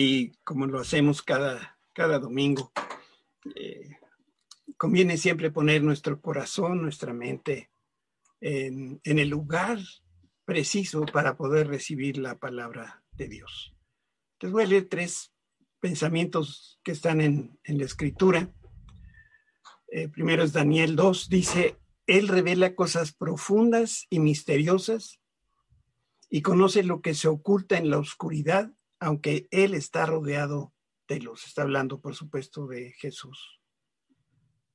Y como lo hacemos cada, cada domingo, eh, conviene siempre poner nuestro corazón, nuestra mente en, el lugar preciso para poder recibir la palabra de Dios. Les voy a leer tres pensamientos que están en, la escritura. Eh, primero es Daniel 2, dice, Él revela cosas profundas y misteriosas y conoce lo que se oculta en la oscuridad, aunque Él está rodeado de luz. Está hablando, por supuesto, de Jesús.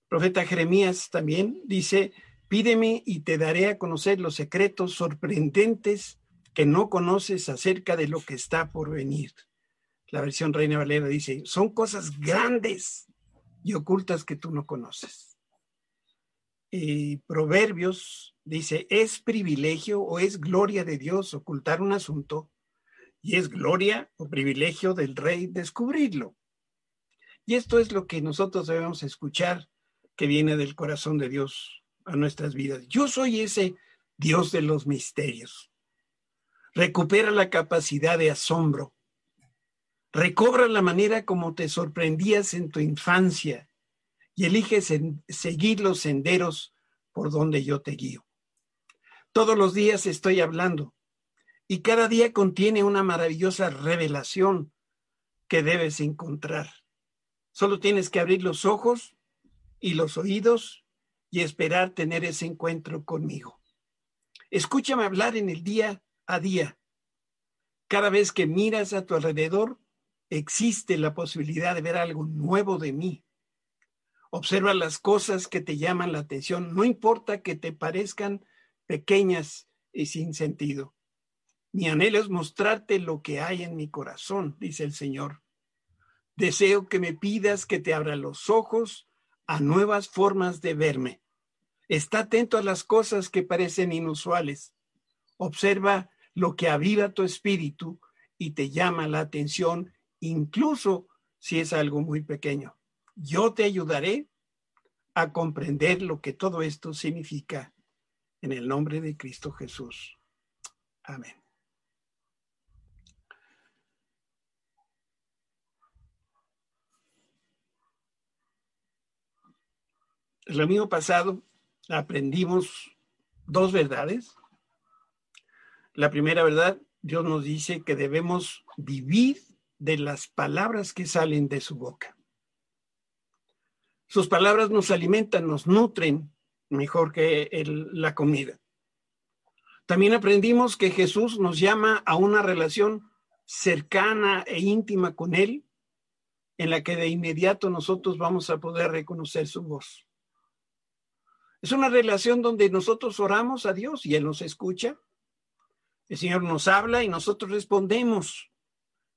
profeta Jeremías también dice, Pídeme y te daré a conocer los secretos sorprendentes que no conoces acerca de lo que está por venir. La versión Reina Valera dice, son cosas grandes y ocultas que tú no conoces. Y Proverbios dice, es privilegio o es gloria de Dios ocultar un asunto y es gloria o privilegio del rey descubrirlo. Y esto es lo que nosotros debemos escuchar que viene del corazón de Dios a nuestras vidas. Yo soy ese Dios de los misterios. Recupera la capacidad de asombro. Recobra la manera como te sorprendías en tu infancia y eliges seguir los senderos por donde yo te guío. Todos los días estoy hablando y cada día contiene una maravillosa revelación que debes encontrar. Solo tienes que abrir los ojos y los oídos y esperar tener ese encuentro conmigo. Escúchame hablar en el día a día. Cada vez que miras a tu alrededor, existe la posibilidad de ver algo nuevo de mí. Observa las cosas que te llaman la atención, no importa que te parezcan pequeñas y sin sentido. Mi anhelo es mostrarte lo que hay en mi corazón, dice el Señor. Deseo que me pidas que te abra los ojos a nuevas formas de verme. Está atento a las cosas que parecen inusuales. Observa lo que aviva tu espíritu y te llama la atención, incluso si es algo muy pequeño. Yo te ayudaré a comprender lo que todo esto significa en el nombre de Cristo Jesús. Amén. El domingo pasado aprendimos dos verdades. La primera verdad, Dios nos dice que debemos vivir de las palabras que salen de su boca. Sus palabras nos alimentan, nos nutren mejor que la comida. También aprendimos que Jesús nos llama a una relación cercana e íntima con Él, en la que de inmediato nosotros vamos a poder reconocer su voz. Es una relación donde nosotros oramos a Dios y Él nos escucha. El Señor nos habla y nosotros respondemos.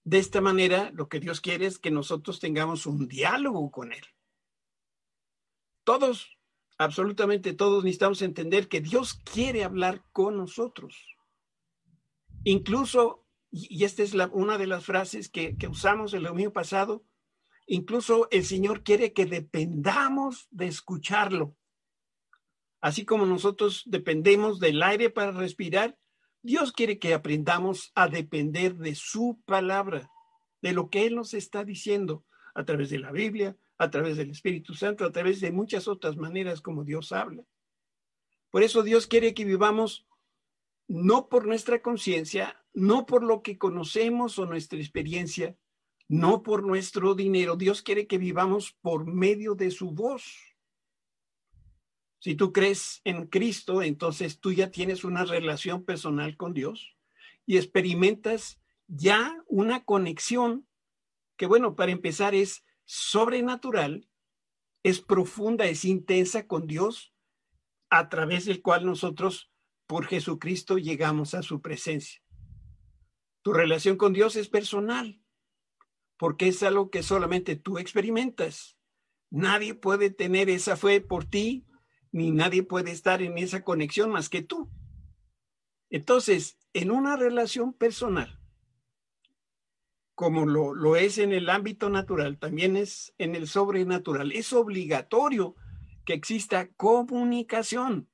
De esta manera, lo que Dios quiere es que nosotros tengamos un diálogo con Él. Todos, absolutamente todos, necesitamos entender que Dios quiere hablar con nosotros. Incluso, y esta es una de las frases que, que usamos el domingo pasado, incluso el Señor quiere que dependamos de escucharlo. Así como nosotros dependemos del aire para respirar, Dios quiere que aprendamos a depender de su palabra, de lo que Él nos está diciendo a través de la Biblia, a través del Espíritu Santo, a través de muchas otras maneras como Dios habla. Por eso Dios quiere que vivamos no por nuestra conciencia, no por lo que conocemos o nuestra experiencia, no por nuestro dinero. Dios quiere que vivamos por medio de su voz. Si tú crees en Cristo, entonces tú ya tienes una relación personal con Dios y experimentas ya una conexión que, bueno, para empezar es sobrenatural, es profunda, es intensa con Dios, a través del cual nosotros, por Jesucristo, llegamos a su presencia. Tu relación con Dios es personal, porque es algo que solamente tú experimentas. Nadie puede tener esa fe por ti ni nadie puede estar en esa conexión más que tú. Entonces, en una relación personal, como lo, lo, es en el ámbito natural, también es en el sobrenatural. Es obligatorio que exista comunicación.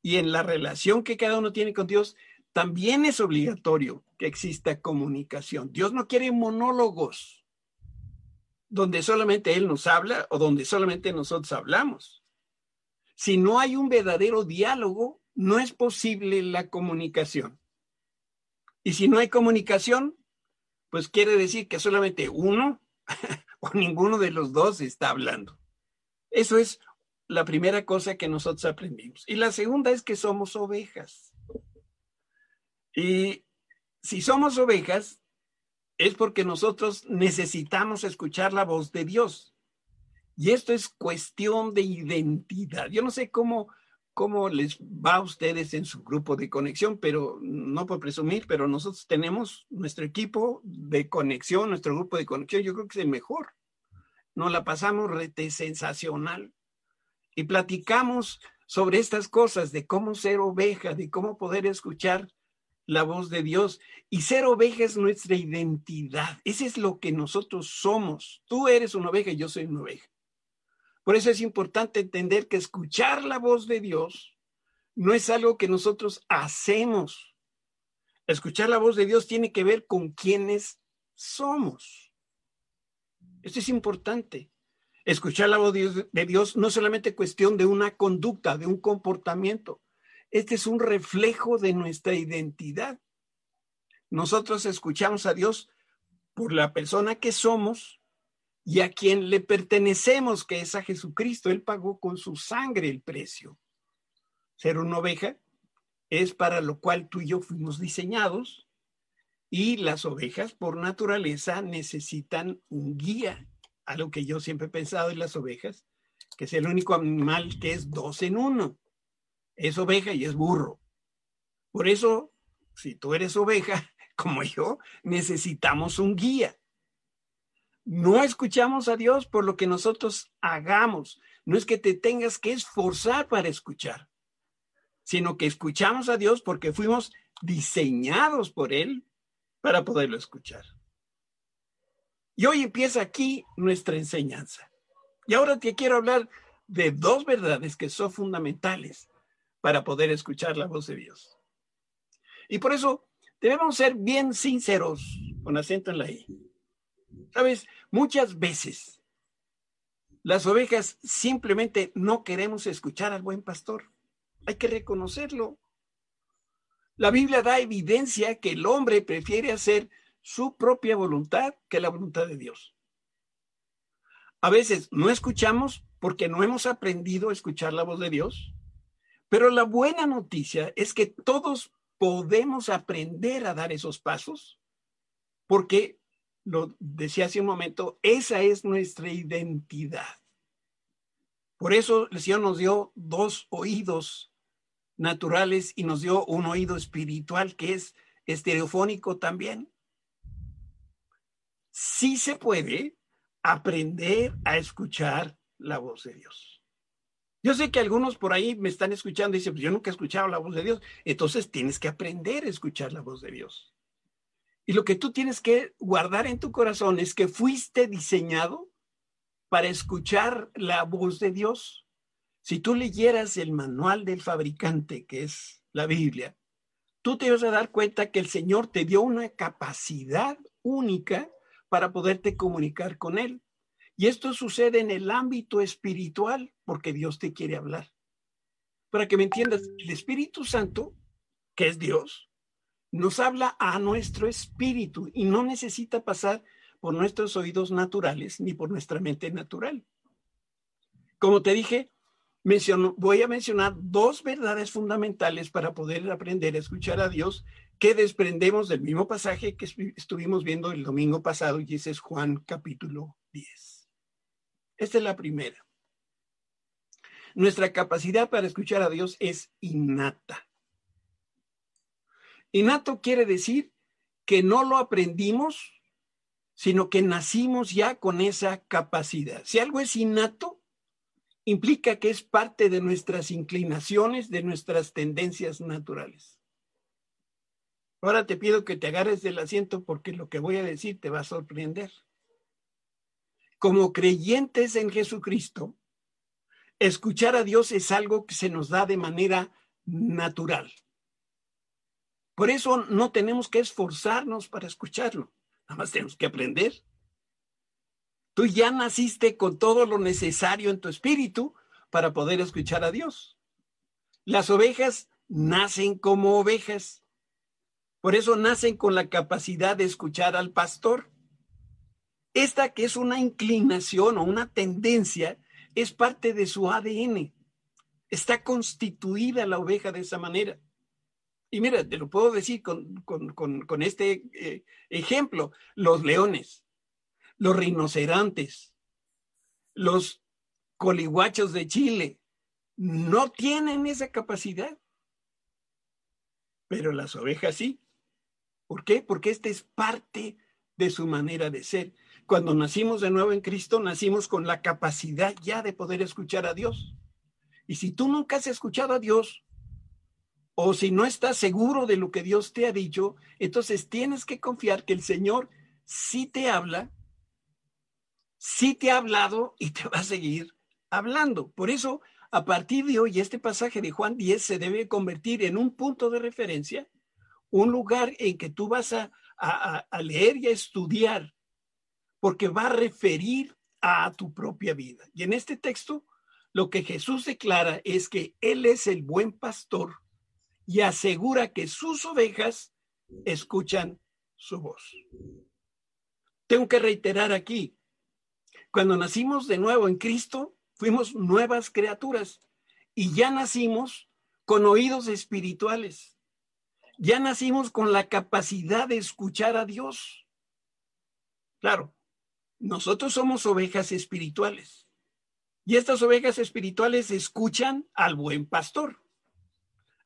Y en la relación que cada uno tiene con Dios, también es obligatorio que exista comunicación. Dios no quiere monólogos donde solamente Él nos habla o donde solamente nosotros hablamos. Si no hay un verdadero diálogo, no es posible la comunicación. Y si no hay comunicación, pues quiere decir que solamente uno o ninguno de los dos está hablando. Eso es la primera cosa que nosotros aprendimos. Y la segunda es que somos ovejas. Y si somos ovejas, es porque nosotros necesitamos escuchar la voz de Dios. Y esto es cuestión de identidad. Yo no sé cómo, cómo les va a ustedes en su grupo de conexión, pero no por presumir, pero nosotros tenemos nuestro equipo de conexión, nuestro grupo de conexión, yo creo que es el mejor. Nos la pasamos rete sensacional y platicamos sobre estas cosas de cómo ser oveja, de cómo poder escuchar la voz de Dios. Y ser oveja es nuestra identidad. Ese es lo que nosotros somos. Tú eres una oveja y yo soy una oveja. Por eso es importante entender que escuchar la voz de Dios no es algo que nosotros hacemos. Escuchar la voz de Dios tiene que ver con quiénes somos. Esto es importante. Escuchar la voz de Dios no es solamente cuestión de una conducta, de un comportamiento. Este es un reflejo de nuestra identidad. Nosotros escuchamos a Dios por la persona que somos y a quien le pertenecemos, que es a Jesucristo. Él pagó con su sangre el precio. Ser una oveja es para lo cual tú y yo fuimos diseñados y las ovejas por naturaleza necesitan un guía. Algo que yo siempre he pensado en las ovejas, que es el único animal que es dos en uno. Es oveja y es burro. Por eso, si tú eres oveja, como yo, necesitamos un guía. No escuchamos a Dios por lo que nosotros hagamos. No es que te tengas que esforzar para escuchar, sino que escuchamos a Dios porque fuimos diseñados por Él para poderlo escuchar. Y hoy empieza aquí nuestra enseñanza. Y ahora te quiero hablar de dos verdades que son fundamentales para poder escuchar la voz de Dios. Y por eso debemos ser bien sinceros, con acento en la I. Sabes, muchas veces las ovejas simplemente no queremos escuchar al buen pastor. Hay que reconocerlo. La Biblia da evidencia que el hombre prefiere hacer su propia voluntad que la voluntad de Dios. A veces no escuchamos porque no hemos aprendido a escuchar la voz de Dios, pero la buena noticia es que todos podemos aprender a dar esos pasos porque lo decía hace un momento, esa es nuestra identidad. Por eso el Señor nos dio dos oídos naturales y nos dio un oído espiritual que es estereofónico también. Sí se puede aprender a escuchar la voz de Dios. Yo sé que algunos por ahí me están escuchando y dicen, pues yo nunca he escuchado la voz de Dios. Entonces tienes que aprender a escuchar la voz de Dios. Y lo que tú tienes que guardar en tu corazón es que fuiste diseñado para escuchar la voz de Dios. Si tú leyeras el manual del fabricante, que es la Biblia, tú te vas a dar cuenta que el Señor te dio una capacidad única para poderte comunicar con Él. Y esto sucede en el ámbito espiritual porque Dios te quiere hablar. Para que me entiendas, el Espíritu Santo, que es Dios, nos habla a nuestro espíritu y no necesita pasar por nuestros oídos naturales ni por nuestra mente natural. Como te dije, voy a mencionar dos verdades fundamentales para poder aprender a escuchar a Dios que desprendemos del mismo pasaje que estuvimos viendo el domingo pasado y ese es Juan capítulo 10. Esta es la primera. Nuestra capacidad para escuchar a Dios es innata. Innato quiere decir que no lo aprendimos, sino que nacimos ya con esa capacidad. Si algo es innato, implica que es parte de nuestras inclinaciones, de nuestras tendencias naturales. Ahora te pido que te agarres del asiento porque lo que voy a decir te va a sorprender. Como creyentes en Jesucristo, escuchar a Dios es algo que se nos da de manera natural. Por eso no tenemos que esforzarnos para escucharlo, nada más tenemos que aprender. Tú ya naciste con todo lo necesario en tu espíritu para poder escuchar a Dios. Las ovejas nacen como ovejas. Por eso nacen con la capacidad de escuchar al pastor. Esta que es una inclinación o una tendencia es parte de su ADN. Está constituida la oveja de esa manera. Y mira, te lo puedo decir con, este eh, ejemplo. Los leones, los rinocerontes, los coliguachos de Chile, no tienen esa capacidad. Pero las ovejas sí. ¿Por qué? Porque esta es parte de su manera de ser. Cuando nacimos de nuevo en Cristo, nacimos con la capacidad ya de poder escuchar a Dios. Y si tú nunca has escuchado a Dios, o si no estás seguro de lo que Dios te ha dicho, entonces tienes que confiar que el Señor sí te habla, sí te ha hablado y te va a seguir hablando. Por eso, a partir de hoy, este pasaje de Juan 10 se debe convertir en un punto de referencia, un lugar en que tú vas a, a leer y a estudiar porque va a referir a tu propia vida. Y en este texto, lo que Jesús declara es que Él es el buen pastor y asegura que sus ovejas escuchan su voz. Tengo que reiterar aquí, cuando nacimos de nuevo en Cristo, fuimos nuevas criaturas y ya nacimos con oídos espirituales. Ya nacimos con la capacidad de escuchar a Dios. Claro, nosotros somos ovejas espirituales. Y estas ovejas espirituales escuchan al buen pastor.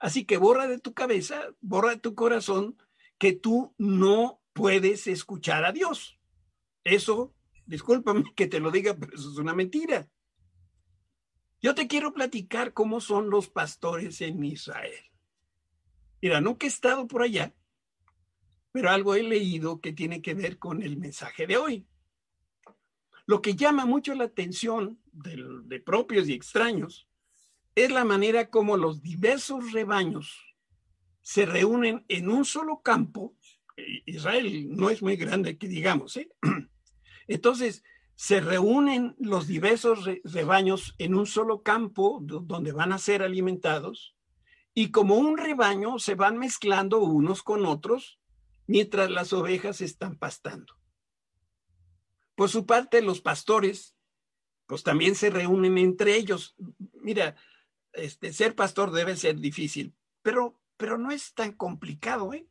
Así que borra de tu cabeza, borra de tu corazón que tú no puedes escuchar a Dios. Eso, discúlpame que te lo diga, pero eso es una mentira. Yo te quiero platicar cómo son los pastores en Israel. Mira, nunca he estado por allá, pero algo he leído que tiene que ver con el mensaje de hoy. Lo que llama mucho la atención de, propios y extraños es la manera como los diversos rebaños se reúnen en un solo campo. Israel no es muy grande, que digamos. ¿eh? Entonces, se reúnen los diversos rebaños en un solo campo donde van a ser alimentados y como un rebaño se van mezclando unos con otros mientras las ovejas están pastando. Por su parte, los pastores, pues también se reúnen entre ellos. Mira, este, ser pastor debe ser difícil, pero, pero no es tan complicado, ¿eh?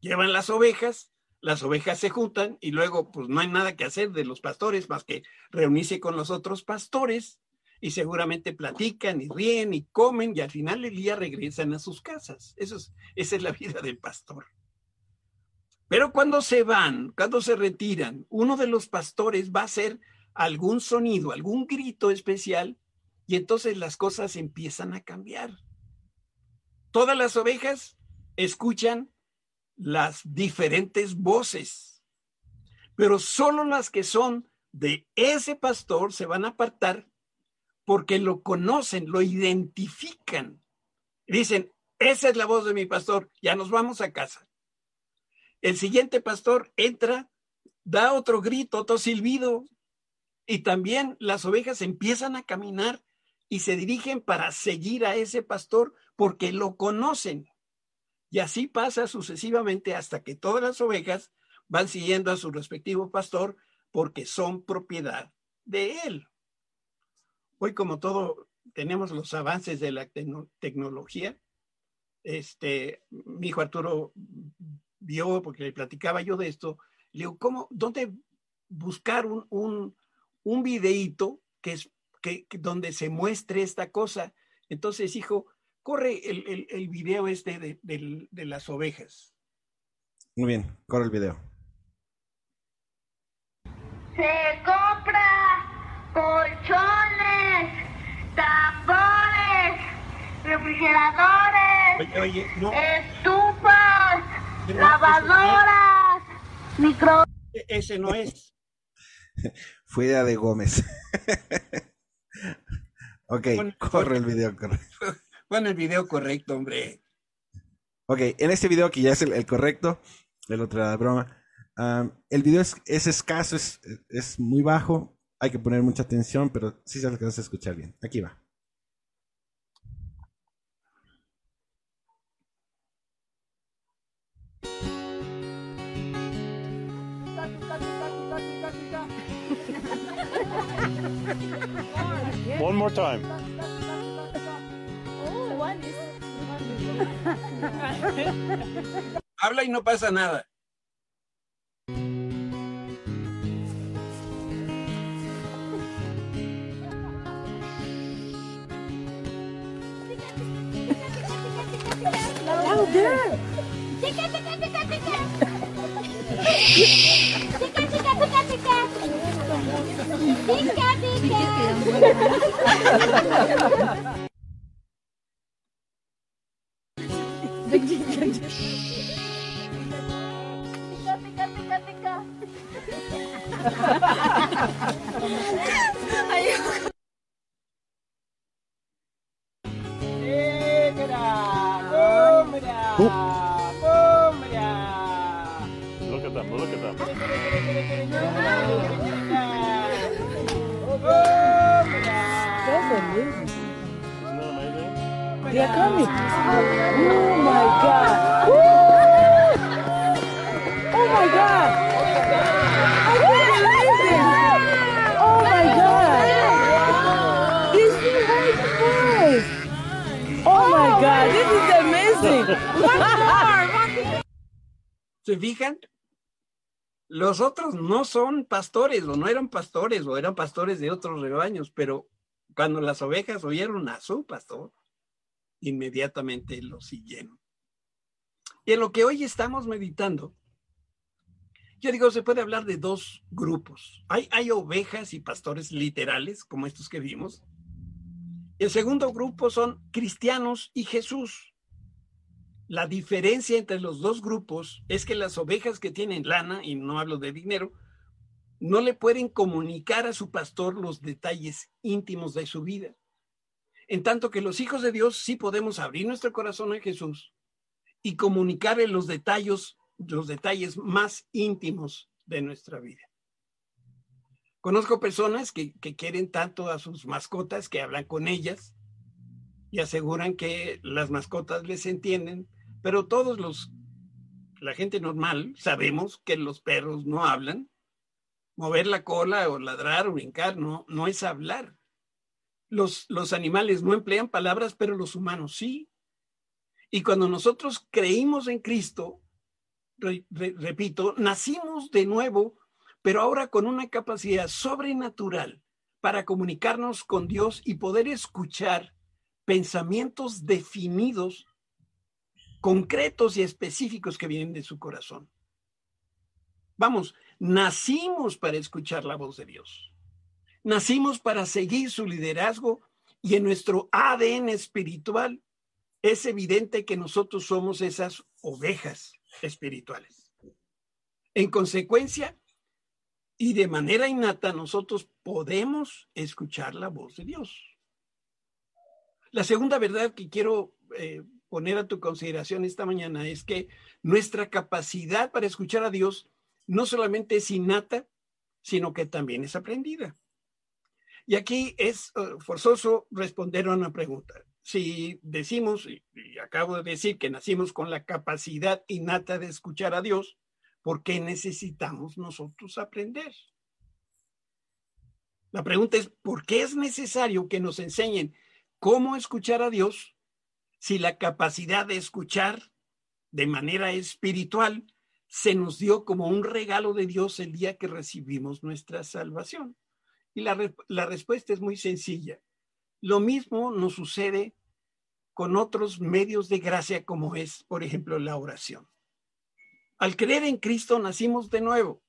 Llevan las ovejas, las ovejas se juntan y luego pues no hay nada que hacer de los pastores más que reunirse con los otros pastores y seguramente platican y ríen y comen y al final del día regresan a sus casas. Eso es, esa es la vida del pastor. Pero cuando se van, cuando se retiran, uno de los pastores va a hacer algún sonido, algún grito especial, y entonces las cosas empiezan a cambiar. Todas las ovejas escuchan las diferentes voces, pero solo las que son de ese pastor se van a apartar porque lo conocen, lo identifican. Dicen, esa es la voz de mi pastor, ya nos vamos a casa. El siguiente pastor entra, da otro grito, otro silbido, y también las ovejas empiezan a caminar y se dirigen para seguir a ese pastor porque lo conocen. Y así pasa sucesivamente hasta que todas las ovejas van siguiendo a su respectivo pastor porque son propiedad de él. Hoy, como todo, tenemos los avances de la tecnología. Este, mi hijo Arturo vio, porque le platicaba yo de esto, le digo, ¿cómo, dónde buscar un, un, un videíto que es, que, donde se muestre esta cosa? Entonces, hijo, corre el, el, el video este de, de, de las ovejas. Muy bien, corre el video. Se compra colchones, tambores, refrigeradores, Oye, oye, no. estufas, lavadoras, micro... E- Ese no es. Fue idea de Gómez. ok, Pon- corre el video, corre. Pon el video correcto, hombre. Ok, en este video que ya es el, el correcto, el otro era de broma. el video es, es escaso, es, es muy bajo. Hay que poner mucha atención, pero sí se alcanza a escuchar bien. Aquí va. One more time. Habla y no pasa nada. Oh, chica, chica, Pika, pika. son pastores o no eran pastores o eran pastores de otros rebaños, pero cuando las ovejas oyeron a su pastor, inmediatamente lo siguieron. Y en lo que hoy estamos meditando, yo digo, se puede hablar de dos grupos. Hay, hay ovejas y pastores literales, como estos que vimos. El segundo grupo son cristianos y Jesús. La diferencia entre los dos grupos es que las ovejas que tienen lana, y no hablo de dinero, no le pueden comunicar a su pastor los detalles íntimos de su vida. En tanto que los hijos de Dios sí podemos abrir nuestro corazón a Jesús y comunicarle los detalles, los detalles más íntimos de nuestra vida. Conozco personas que, que quieren tanto a sus mascotas que hablan con ellas y aseguran que las mascotas les entienden, pero todos los, la gente normal, sabemos que los perros no hablan. Mover la cola o ladrar o brincar no, no es hablar. Los, los animales no emplean palabras, pero los humanos sí. Y cuando nosotros creímos en Cristo, re- re- repito, nacimos de nuevo, pero ahora con una capacidad sobrenatural para comunicarnos con Dios y poder escuchar pensamientos definidos, concretos y específicos que vienen de su corazón. Vamos, nacimos para escuchar la voz de Dios. Nacimos para seguir su liderazgo y en nuestro ADN espiritual es evidente que nosotros somos esas ovejas espirituales. En consecuencia, y de manera innata, nosotros podemos escuchar la voz de Dios. La segunda verdad que quiero eh, poner a tu consideración esta mañana es que nuestra capacidad para escuchar a Dios no solamente es innata, sino que también es aprendida. Y aquí es uh, forzoso responder a una pregunta. Si decimos, y, y acabo de decir que nacimos con la capacidad innata de escuchar a Dios, ¿por qué necesitamos nosotros aprender? La pregunta es, ¿por qué es necesario que nos enseñen cómo escuchar a Dios si la capacidad de escuchar de manera espiritual se nos dio como un regalo de Dios el día que recibimos nuestra salvación? Y la, la respuesta es muy sencilla. Lo mismo nos sucede con otros medios de gracia como es, por ejemplo, la oración. Al creer en Cristo nacimos de nuevo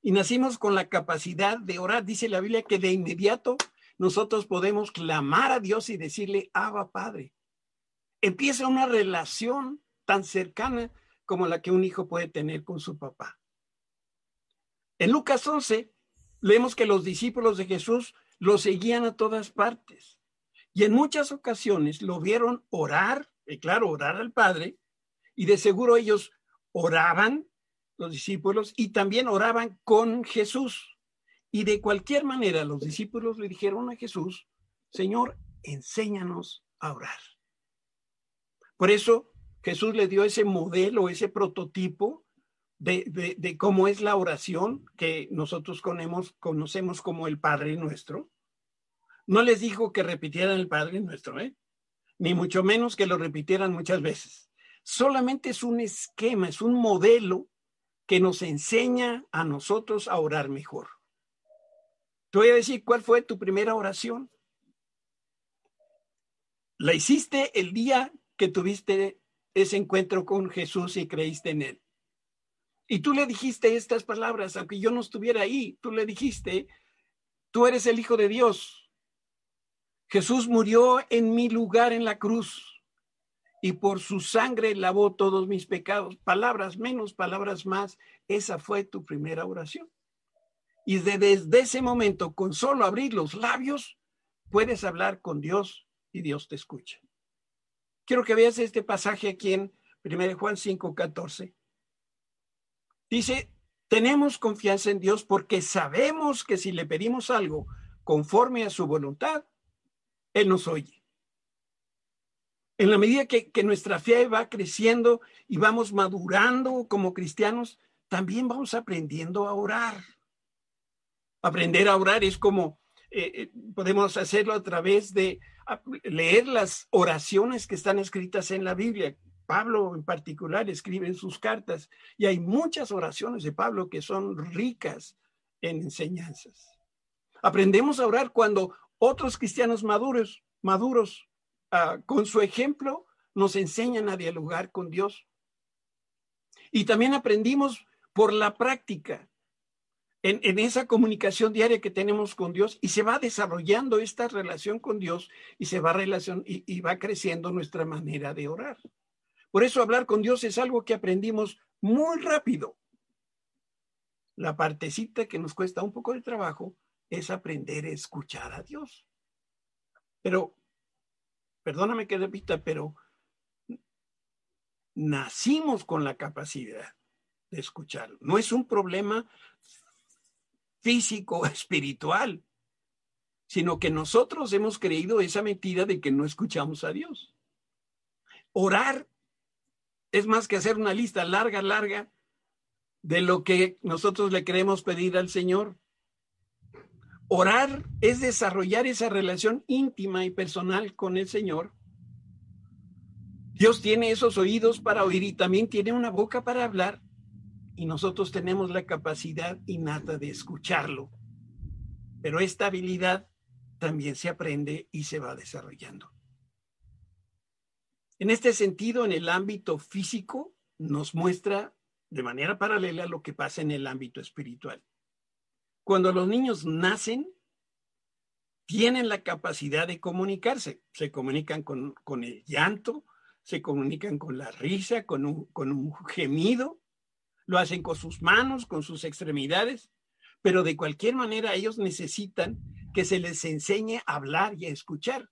y nacimos con la capacidad de orar. Dice la Biblia que de inmediato nosotros podemos clamar a Dios y decirle, Abba Padre. Empieza una relación tan cercana como la que un hijo puede tener con su papá. En Lucas 11 leemos que los discípulos de Jesús lo seguían a todas partes y en muchas ocasiones lo vieron orar, y claro, orar al Padre, Y de seguro ellos oraban, los discípulos, y también oraban con Jesús. Y de cualquier manera los discípulos le dijeron a Jesús, Señor, enséñanos a orar. Por eso Jesús le dio ese modelo, ese prototipo de, de- cómo es la oración que nosotros conocemos, conocemos como el Padre Nuestro. No les dijo que repitieran el Padre Nuestro, ¿eh? ni mucho menos que lo repitieran muchas veces. Solamente es un esquema, es un modelo que nos enseña a nosotros a orar mejor. Te voy a decir cuál fue tu primera oración. La hiciste el día que tuviste ese encuentro con Jesús y creíste en él. Y tú le dijiste estas palabras, aunque yo no estuviera ahí, tú le dijiste, tú eres el Hijo de Dios. Jesús murió en mi lugar en la cruz y por su sangre lavó todos mis pecados. Palabras menos, palabras más. Esa fue tu primera oración. Y de- desde ese momento, con solo abrir los labios, puedes hablar con Dios y Dios te escucha. Quiero que veas este pasaje aquí en 1 Juan 5, 14. Dice, tenemos confianza en Dios porque sabemos que si le pedimos algo conforme a su voluntad, Él nos oye. En la medida que, nuestra fe va creciendo y vamos madurando como cristianos, también vamos aprendiendo a orar. Aprender a orar es como eh, eh, podemos hacerlo a través de leer las oraciones que están escritas en la Biblia. Pablo en particular escribe en sus cartas y hay muchas oraciones de Pablo que son ricas en enseñanzas. Aprendemos a orar cuando otros cristianos maduros, maduros, ah, con su ejemplo, nos enseñan a dialogar con Dios. Y también aprendimos por la práctica, en, esa comunicación diaria que tenemos con Dios, y se va desarrollando esta relación con Dios y se va relacion, y, y va creciendo nuestra manera de orar. Por eso hablar con Dios es algo que aprendimos muy rápido. La partecita que nos cuesta un poco de trabajo es aprender a escuchar a Dios. Pero, perdóname que repita, pero nacimos con la capacidad de escucharlo. No es un problema físico espiritual, sino que nosotros hemos creído esa mentira de que no escuchamos a Dios. Orar es más que hacer una lista larga, larga de lo que nosotros le queremos pedir al Señor. Orar es desarrollar esa relación íntima y personal con el Señor. Dios tiene esos oídos para oír y también tiene una boca para hablar y nosotros tenemos la capacidad innata de escucharlo. Pero esta habilidad también se aprende y se va desarrollando. En este sentido, en el ámbito físico, nos muestra de manera paralela lo que pasa en el ámbito espiritual. Cuando los niños nacen, tienen la capacidad de comunicarse. Se comunican con, con el llanto, se comunican con la risa, con un, con un gemido, lo hacen con sus manos, con sus extremidades, pero de cualquier manera ellos necesitan que se les enseñe a hablar y a escuchar.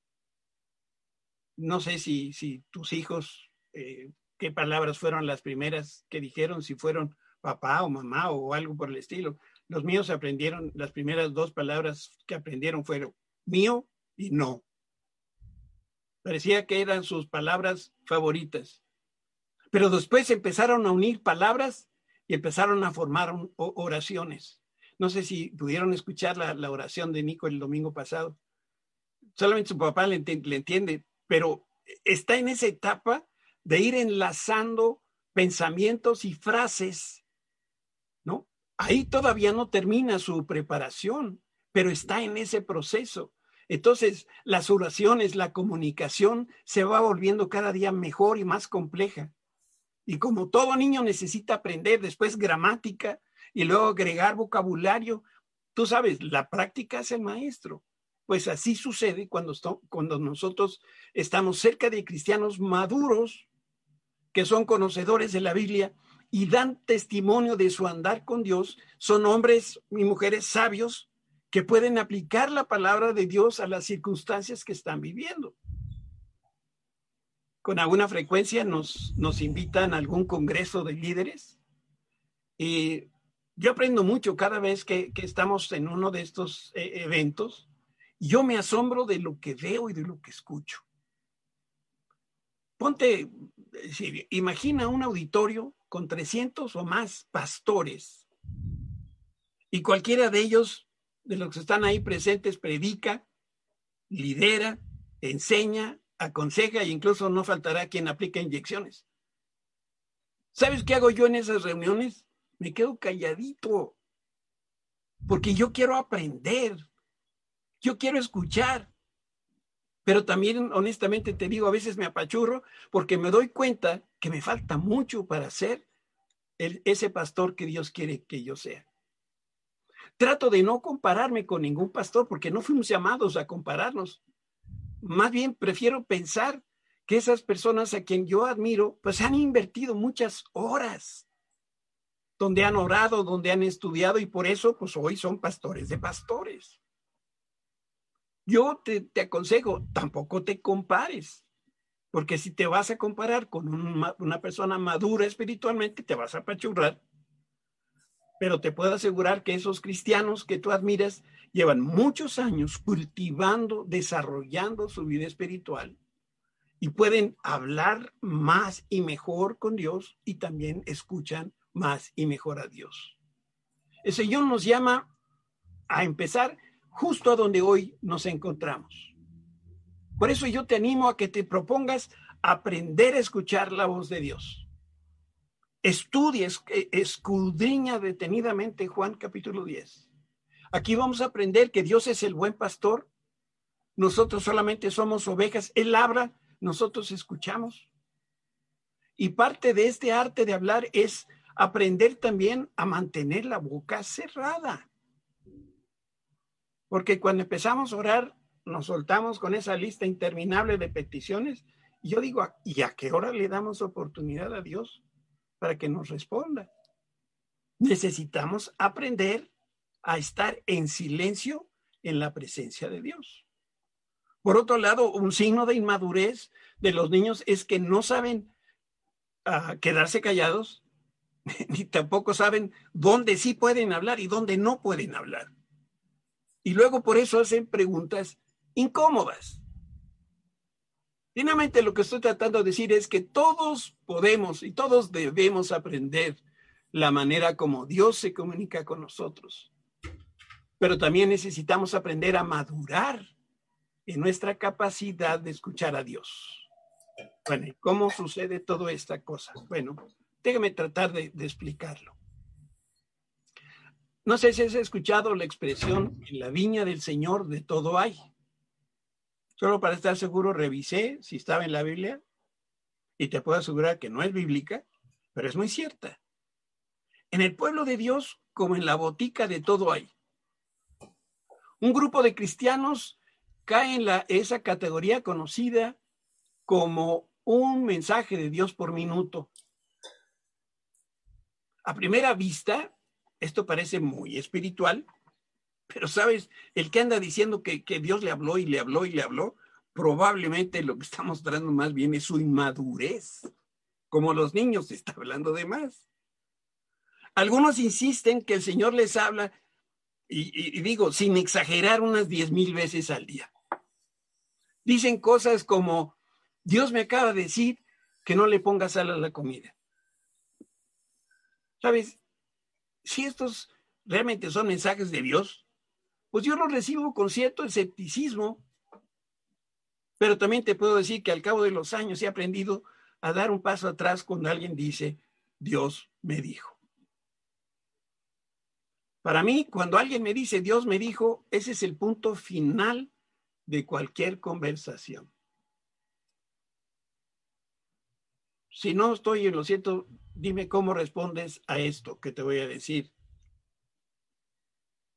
No sé si, si tus hijos, eh, qué palabras fueron las primeras que dijeron, si fueron papá o mamá o algo por el estilo. Los míos aprendieron, las primeras dos palabras que aprendieron fueron mío y no. Parecía que eran sus palabras favoritas. Pero después empezaron a unir palabras y empezaron a formar oraciones. No sé si pudieron escuchar la, oración de Nico el domingo pasado. Solamente su papá le, le entiende, pero está en esa etapa de ir enlazando pensamientos y frases, ¿no? Ahí todavía no termina su preparación, pero está en ese proceso. Entonces, las oraciones, la comunicación se va volviendo cada día mejor y más compleja. Y como todo niño necesita aprender después gramática y luego agregar vocabulario, tú sabes, la práctica es el maestro. Pues así sucede cuando, cuando nosotros estamos cerca de cristianos maduros que son conocedores de la Biblia y dan testimonio de su andar con Dios. Son hombres y mujeres sabios que pueden aplicar la palabra de Dios a las circunstancias que están viviendo. Con alguna frecuencia nos, nos invitan a algún congreso de líderes. Y yo aprendo mucho cada vez que, que estamos en uno de estos eh, eventos. Yo me asombro de lo que veo y de lo que escucho. Ponte, imagina un auditorio con 300 o más pastores y cualquiera de ellos, de los que están ahí presentes, predica, lidera, enseña, aconseja e incluso no faltará quien aplique inyecciones. ¿Sabes qué hago yo en esas reuniones? Me quedo calladito, porque yo quiero aprender, yo quiero escuchar, pero también honestamente te digo, a veces me apachurro porque me doy cuenta que me falta mucho para ser el- ese pastor que Dios quiere que yo sea. Trato de no compararme con ningún pastor porque no fuimos llamados a compararnos. Más bien prefiero pensar que esas personas a quien yo admiro, pues han invertido muchas horas donde han orado, donde han estudiado y por eso pues hoy son pastores de pastores. Yo te, te aconsejo, tampoco te compares, porque si te vas a comparar con un ma- una persona madura espiritualmente, te vas a apachurrar. Pero te puedo asegurar que esos cristianos que tú admiras llevan muchos años cultivando, desarrollando su vida espiritual y pueden hablar más y mejor con Dios y también escuchan más y mejor a Dios. El Señor nos llama a empezar justo a donde hoy nos encontramos. Por eso yo te animo a que te propongas aprender a escuchar la voz de Dios. Estudies, escudriña detenidamente Juan capítulo 10. Aquí vamos a aprender que Dios es el buen pastor. Nosotros solamente somos ovejas. Él habla, nosotros escuchamos. Y parte de este arte de hablar es aprender también a mantener la boca cerrada. Porque cuando empezamos a orar, nos soltamos con esa lista interminable de peticiones. Y yo digo, ¿y a qué hora le damos oportunidad a Dios para que nos responda? Necesitamos aprender a estar en silencio en la presencia de Dios. Por otro lado, un signo de inmadurez de los niños es que no saben uh, quedarse callados, ni tampoco saben dónde sí pueden hablar y dónde no pueden hablar. Y luego por eso hacen preguntas incómodas. Finalmente lo que estoy tratando de decir es que todos podemos y todos debemos aprender la manera como Dios se comunica con nosotros. Pero también necesitamos aprender a madurar en nuestra capacidad de escuchar a Dios. Bueno, ¿y cómo sucede toda esta cosa? Bueno, déjame tratar de, de explicarlo. No sé si has escuchado la expresión en la viña del Señor de todo hay. Solo para estar seguro revisé si estaba en la Biblia y te puedo asegurar que no es bíblica, pero es muy cierta. En el pueblo de Dios, como en la botica de todo hay. Un grupo de cristianos cae en la, esa categoría conocida como un mensaje de Dios por minuto. A primera vista, esto parece muy espiritual, pero sabes, el que anda diciendo que, que, Dios le habló y le habló y le habló, probablemente lo que está mostrando más bien es su inmadurez. Como los niños, está hablando de más. Algunos insisten que el Señor les habla, y, y, y digo, sin exagerar, unas diez mil veces al día. Dicen cosas como, Dios me acaba de decir que no le ponga sal a la comida. ¿Sabes? Si estos realmente son mensajes de Dios, pues yo los recibo con cierto escepticismo. Pero también te puedo decir que al cabo de los años he aprendido a dar un paso atrás cuando alguien dice, Dios me dijo. Para mí, cuando alguien me dice, Dios me dijo, ese es el punto final de cualquier conversación. Si no estoy en lo cierto, dime cómo respondes a esto que te voy a decir.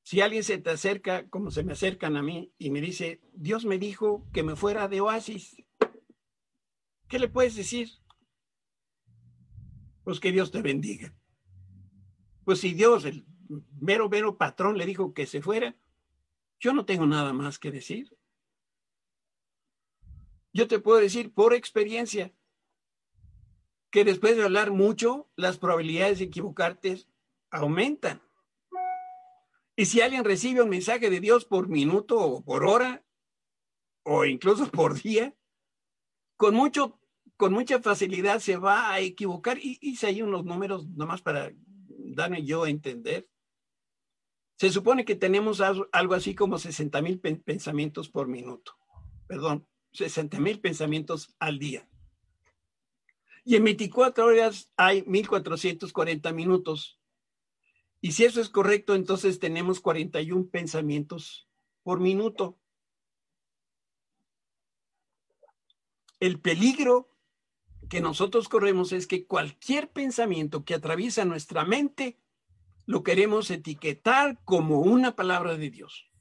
Si alguien se te acerca, como se me acercan a mí, y me dice, Dios me dijo que me fuera de oasis, ¿qué le puedes decir? Pues que Dios te bendiga. Pues si Dios, el mero, mero patrón, le dijo que se fuera, yo no tengo nada más que decir. yo te puedo decir por experiencia que después de hablar mucho, las probabilidades de equivocarte aumentan. Y si alguien recibe un mensaje de Dios por minuto o por hora, o incluso por día, con, mucho, con mucha facilidad se va a equivocar. Y hice ahí unos números nomás para darme yo a entender. Se supone que tenemos algo así como 60 mil pensamientos por minuto. Perdón, 60 mil pensamientos al día. Y en 24 horas hay 1440 minutos. Y si eso es correcto, entonces tenemos 41 pensamientos por minuto. El peligro que nosotros corremos es que cualquier pensamiento que atraviesa nuestra mente lo queremos etiquetar como una palabra de Dios.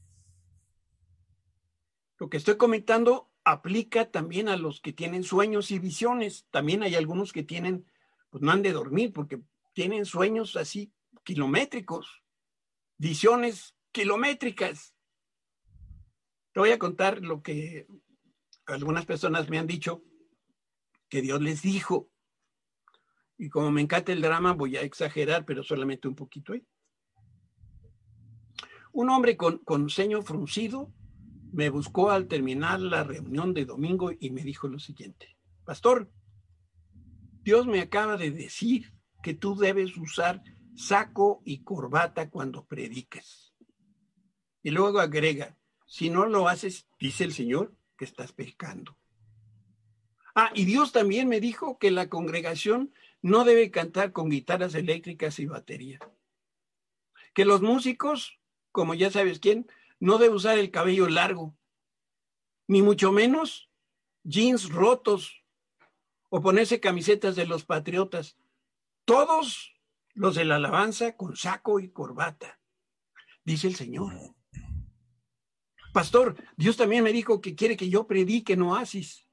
Lo que estoy comentando aplica también a los que tienen sueños y visiones. También hay algunos que tienen, pues no han de dormir porque tienen sueños así kilométricos, visiones kilométricas. Te voy a contar lo que algunas personas me han dicho que Dios les dijo. Y como me encanta el drama, voy a exagerar, pero solamente un poquito. Un hombre con, con ceño fruncido me buscó al terminar la reunión de domingo y me dijo lo siguiente, Pastor, Dios me acaba de decir que tú debes usar saco y corbata cuando prediques. Y luego agrega, si no lo haces, dice el Señor, que estás pecando. Ah, y Dios también me dijo que la congregación no debe cantar con guitarras eléctricas y batería. Que los músicos, como ya sabes quién, no debe usar el cabello largo, ni mucho menos jeans rotos o ponerse camisetas de los patriotas. Todos los de la alabanza con saco y corbata, dice el Señor. Pastor, Dios también me dijo que quiere que yo predique en oasis,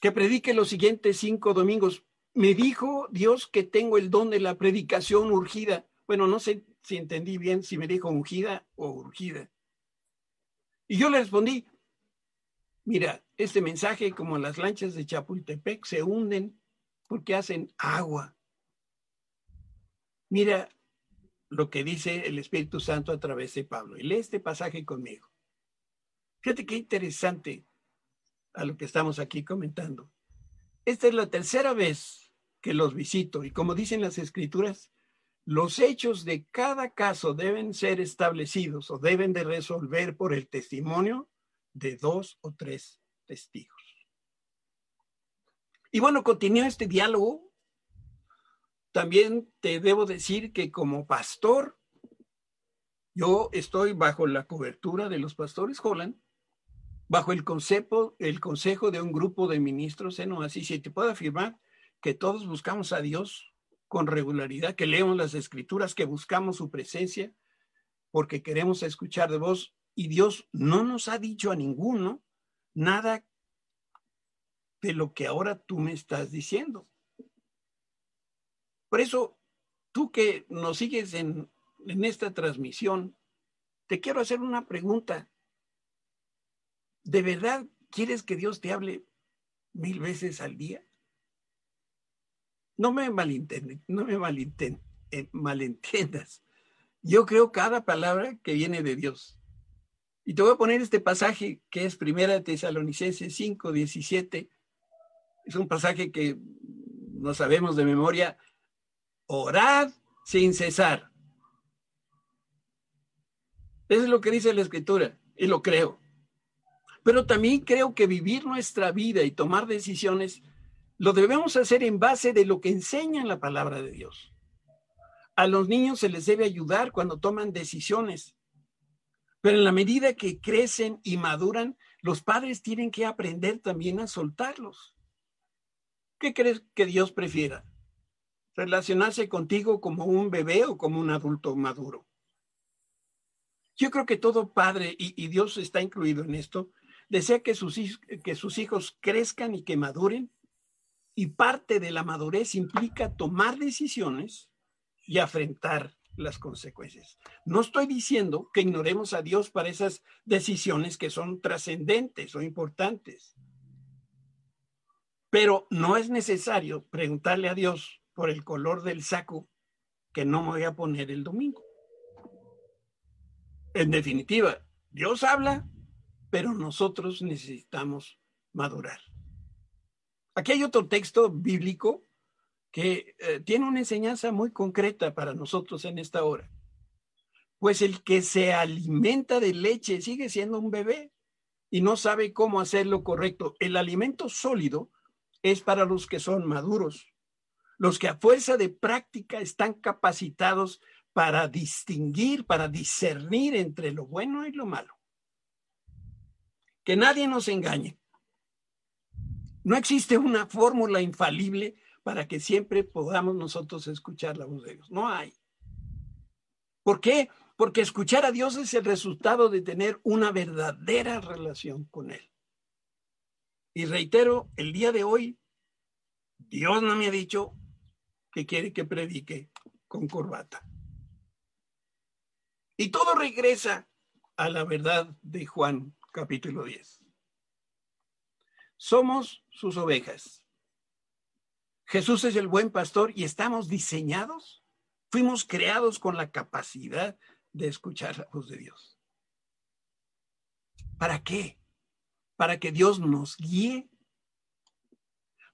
que predique los siguientes cinco domingos. Me dijo Dios que tengo el don de la predicación urgida. Bueno, no sé si entendí bien si me dijo ungida o urgida. Y yo le respondí, mira, este mensaje como las lanchas de Chapultepec se hunden porque hacen agua. Mira lo que dice el Espíritu Santo a través de Pablo. Y lee este pasaje conmigo. Fíjate qué interesante a lo que estamos aquí comentando. Esta es la tercera vez que los visito y como dicen las escrituras, los hechos de cada caso deben ser establecidos o deben de resolver por el testimonio de dos o tres testigos. Y bueno, continúa este diálogo. También te debo decir que como pastor, yo estoy bajo la cobertura de los pastores Holland, bajo el consejo, el consejo de un grupo de ministros en Así si te puedo afirmar que todos buscamos a Dios con regularidad, que leemos las escrituras, que buscamos su presencia, porque queremos escuchar de vos. Y Dios no nos ha dicho a ninguno nada de lo que ahora tú me estás diciendo. Por eso, tú que nos sigues en, en esta transmisión, te quiero hacer una pregunta. ¿De verdad quieres que Dios te hable mil veces al día? no me malentiendas, no me eh, malentiendas. Yo creo cada palabra que viene de Dios. Y te voy a poner este pasaje que es Primera Tesalonicenses 5, 17. Es un pasaje que no sabemos de memoria. Orad sin cesar. Eso es lo que dice la escritura y lo creo. Pero también creo que vivir nuestra vida y tomar decisiones lo debemos hacer en base de lo que enseña la palabra de Dios. A los niños se les debe ayudar cuando toman decisiones, pero en la medida que crecen y maduran, los padres tienen que aprender también a soltarlos. ¿Qué crees que Dios prefiera? ¿Relacionarse contigo como un bebé o como un adulto maduro? Yo creo que todo padre, y, Dios está incluido en esto, desea que sus, que sus hijos crezcan y que maduren y parte de la madurez implica tomar decisiones y afrontar las consecuencias. No estoy diciendo que ignoremos a Dios para esas decisiones que son trascendentes o importantes. Pero no es necesario preguntarle a Dios por el color del saco que no me voy a poner el domingo. En definitiva, Dios habla, pero nosotros necesitamos madurar. Aquí hay otro texto bíblico que eh, tiene una enseñanza muy concreta para nosotros en esta hora. Pues el que se alimenta de leche sigue siendo un bebé y no sabe cómo hacer lo correcto. El alimento sólido es para los que son maduros, los que a fuerza de práctica están capacitados para distinguir, para discernir entre lo bueno y lo malo. Que nadie nos engañe. No existe una fórmula infalible para que siempre podamos nosotros escuchar la voz de Dios. No hay. ¿Por qué? Porque escuchar a Dios es el resultado de tener una verdadera relación con Él. Y reitero, el día de hoy, Dios no me ha dicho que quiere que predique con corbata. Y todo regresa a la verdad de Juan capítulo 10. Somos sus ovejas. Jesús es el buen pastor y estamos diseñados, fuimos creados con la capacidad de escuchar la voz de Dios. ¿Para qué? Para que Dios nos guíe,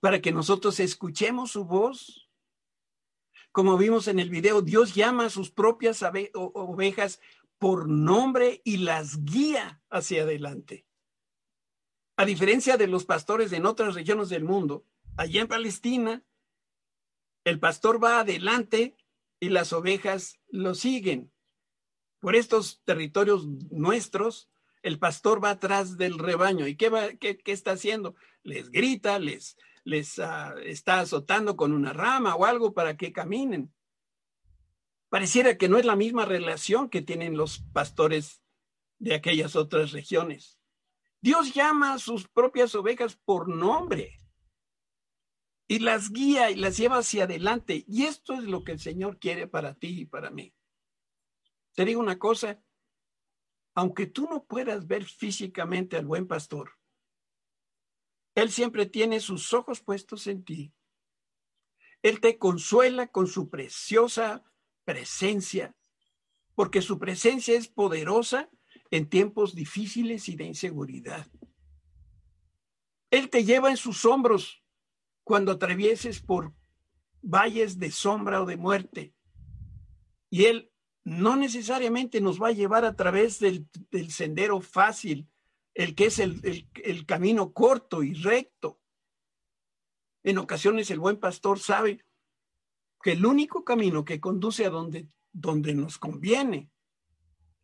para que nosotros escuchemos su voz. Como vimos en el video, Dios llama a sus propias ovejas por nombre y las guía hacia adelante. A diferencia de los pastores en otras regiones del mundo, allá en Palestina, el pastor va adelante y las ovejas lo siguen. Por estos territorios nuestros, el pastor va atrás del rebaño. ¿Y qué, qué está haciendo? Les grita, les, les uh, está azotando con una rama o algo para que caminen. Pareciera que no es la misma relación que tienen los pastores de aquellas otras regiones. Dios llama a sus propias ovejas por nombre y las guía y las lleva hacia adelante. Y esto es lo que el Señor quiere para ti y para mí. Te digo una cosa, aunque tú no puedas ver físicamente al buen pastor, Él siempre tiene sus ojos puestos en ti. Él te consuela con su preciosa presencia, porque su presencia es poderosa en tiempos difíciles y de inseguridad. Él te lleva en sus hombros cuando atravieses por valles de sombra o de muerte. Y Él no necesariamente nos va a llevar a través del, del sendero fácil, el que es el, el, camino corto y recto. En ocasiones el buen pastor sabe que el único camino que conduce a donde, donde nos conviene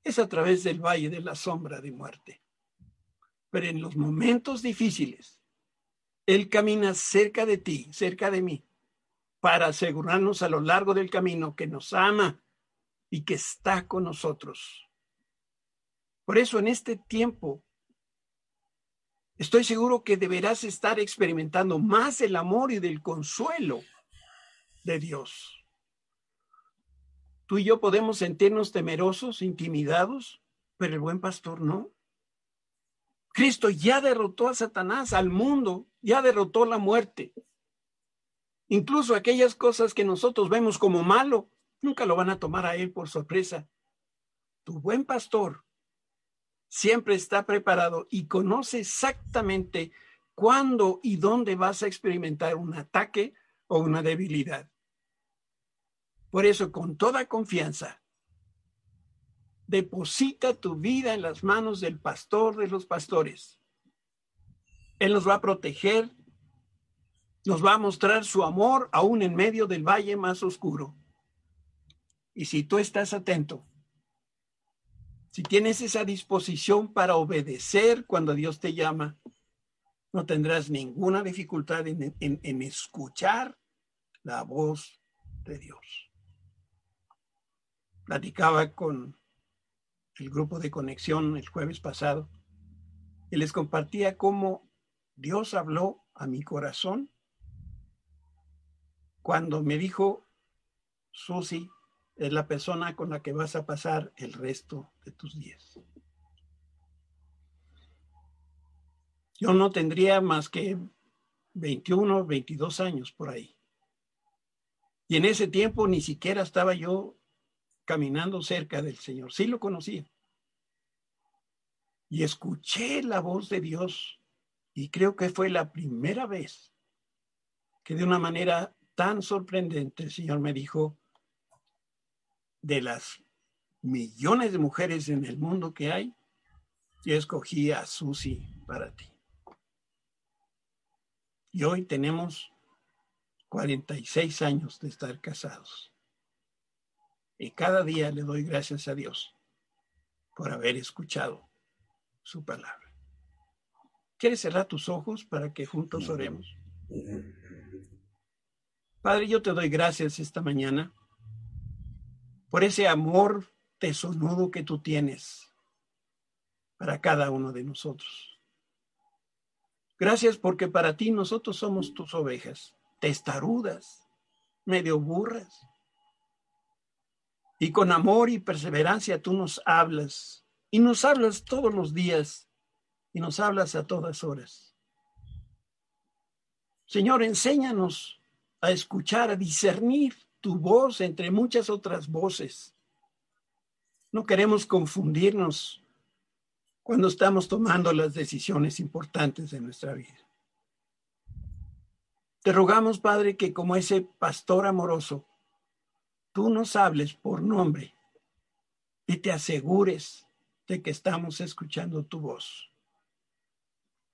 es a través del valle de la sombra de muerte. Pero en los momentos difíciles, Él camina cerca de ti, cerca de mí, para asegurarnos a lo largo del camino que nos ama y que está con nosotros. Por eso en este tiempo, estoy seguro que deberás estar experimentando más el amor y del consuelo de Dios. Tú y yo podemos sentirnos temerosos, intimidados, pero el buen pastor no. Cristo ya derrotó a Satanás, al mundo, ya derrotó la muerte. Incluso aquellas cosas que nosotros vemos como malo, nunca lo van a tomar a él por sorpresa. Tu buen pastor siempre está preparado y conoce exactamente cuándo y dónde vas a experimentar un ataque o una debilidad. Por eso, con toda confianza, deposita tu vida en las manos del pastor de los pastores. Él nos va a proteger, nos va a mostrar su amor aún en medio del valle más oscuro. Y si tú estás atento, si tienes esa disposición para obedecer cuando Dios te llama, no tendrás ninguna dificultad en, escuchar la voz de Dios. Platicaba con el grupo de conexión el jueves pasado y les compartía cómo Dios habló a mi corazón cuando me dijo, Susi, es la persona con la que vas a pasar el resto de tus días. Yo no tendría más que 21, 22 años por ahí. Y en ese tiempo ni siquiera estaba yo caminando cerca del Señor. Sí lo conocía. Y escuché la voz de Dios y creo que fue la primera vez que de una manera tan sorprendente el Señor me dijo, de las millones de mujeres en el mundo que hay, yo escogí a Susi para ti. Y hoy tenemos 46 años de estar casados. Y cada día le doy gracias a Dios por haber escuchado su palabra. ¿Quieres cerrar tus ojos para que juntos oremos? Padre, yo te doy gracias esta mañana por ese amor tesonudo que tú tienes para cada uno de nosotros. Gracias porque para ti nosotros somos tus ovejas, testarudas, medio burras. Y con amor y perseverancia tú nos hablas y nos hablas todos los días y nos hablas a todas horas. Señor, enséñanos a escuchar, a discernir tu voz entre muchas otras voces. No queremos confundirnos cuando estamos tomando las decisiones importantes de nuestra vida. Te rogamos, Padre, que como ese pastor amoroso, tú nos hables por nombre y te asegures de que estamos escuchando tu voz.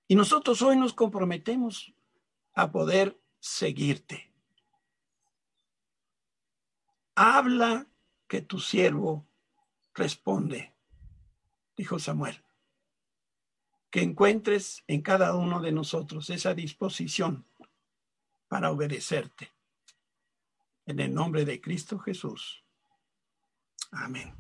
Y nosotros hoy nos comprometemos a poder seguirte. Habla que tu siervo responde, dijo Samuel. Que encuentres en cada uno de nosotros esa disposición para obedecerte. En el nombre de Cristo Jesús. Amén.